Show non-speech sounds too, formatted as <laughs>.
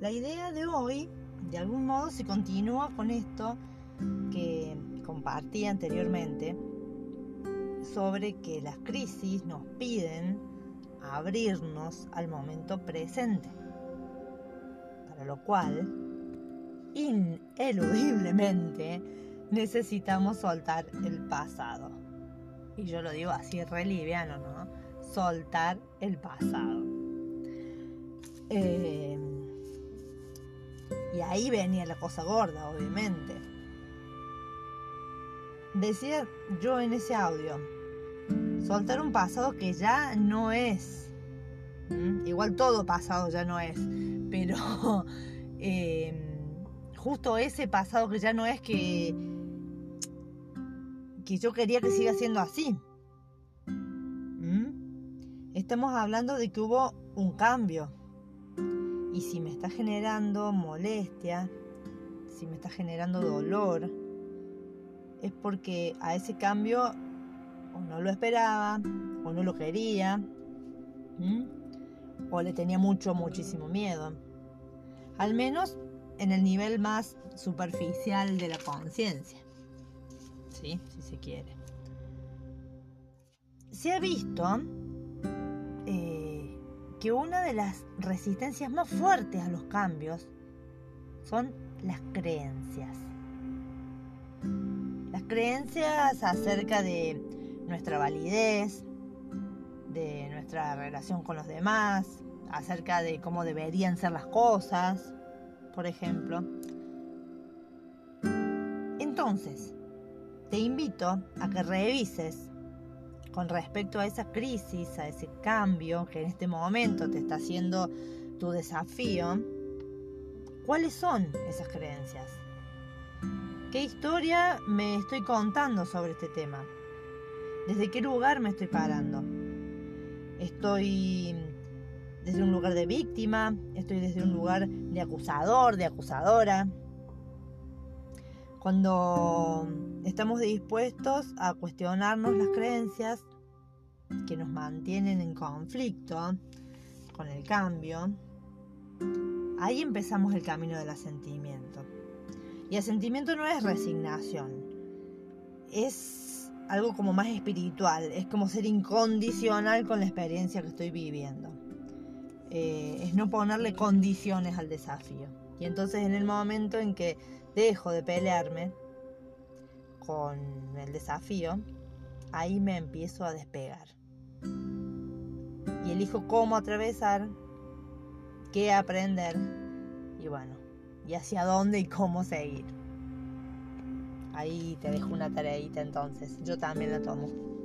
la idea de hoy, de algún modo, se continúa con esto que compartí anteriormente sobre que las crisis nos piden abrirnos al momento presente, para lo cual ineludiblemente necesitamos soltar el pasado. Y yo lo digo así re liviano, ¿no? Soltar el pasado. Eh, y ahí venía la cosa gorda, obviamente. Decía yo en ese audio, soltar un pasado que ya no es. Igual todo pasado ya no es, pero <laughs> em, justo ese pasado que ya no es que, que yo quería que siga siendo así. Estamos hablando de que hubo un cambio. Y si me está generando molestia, si me está generando dolor, es porque a ese cambio o no lo esperaba, o no lo quería, o le tenía mucho, muchísimo miedo. Al menos en el nivel más superficial de la conciencia. Si se quiere. Se ha visto que una de las resistencias más fuertes a los cambios son las creencias. Las creencias acerca de nuestra validez, de nuestra relación con los demás, acerca de cómo deberían ser las cosas, por ejemplo. Entonces, te invito a que revises con respecto a esa crisis, a ese cambio que en este momento te está haciendo tu desafío, ¿cuáles son esas creencias? ¿Qué historia me estoy contando sobre este tema? ¿Desde qué lugar me estoy parando? ¿Estoy desde un lugar de víctima? ¿Estoy desde un lugar de acusador, de acusadora? Cuando estamos dispuestos a cuestionarnos las creencias que nos mantienen en conflicto con el cambio, ahí empezamos el camino del asentimiento. Y asentimiento no es resignación, es algo como más espiritual, es como ser incondicional con la experiencia que estoy viviendo. Eh, es no ponerle condiciones al desafío. Y entonces en el momento en que dejo de pelearme con el desafío, ahí me empiezo a despegar. Y elijo cómo atravesar, qué aprender y bueno, y hacia dónde y cómo seguir. Ahí te dejo una tareita entonces. Yo también la tomo.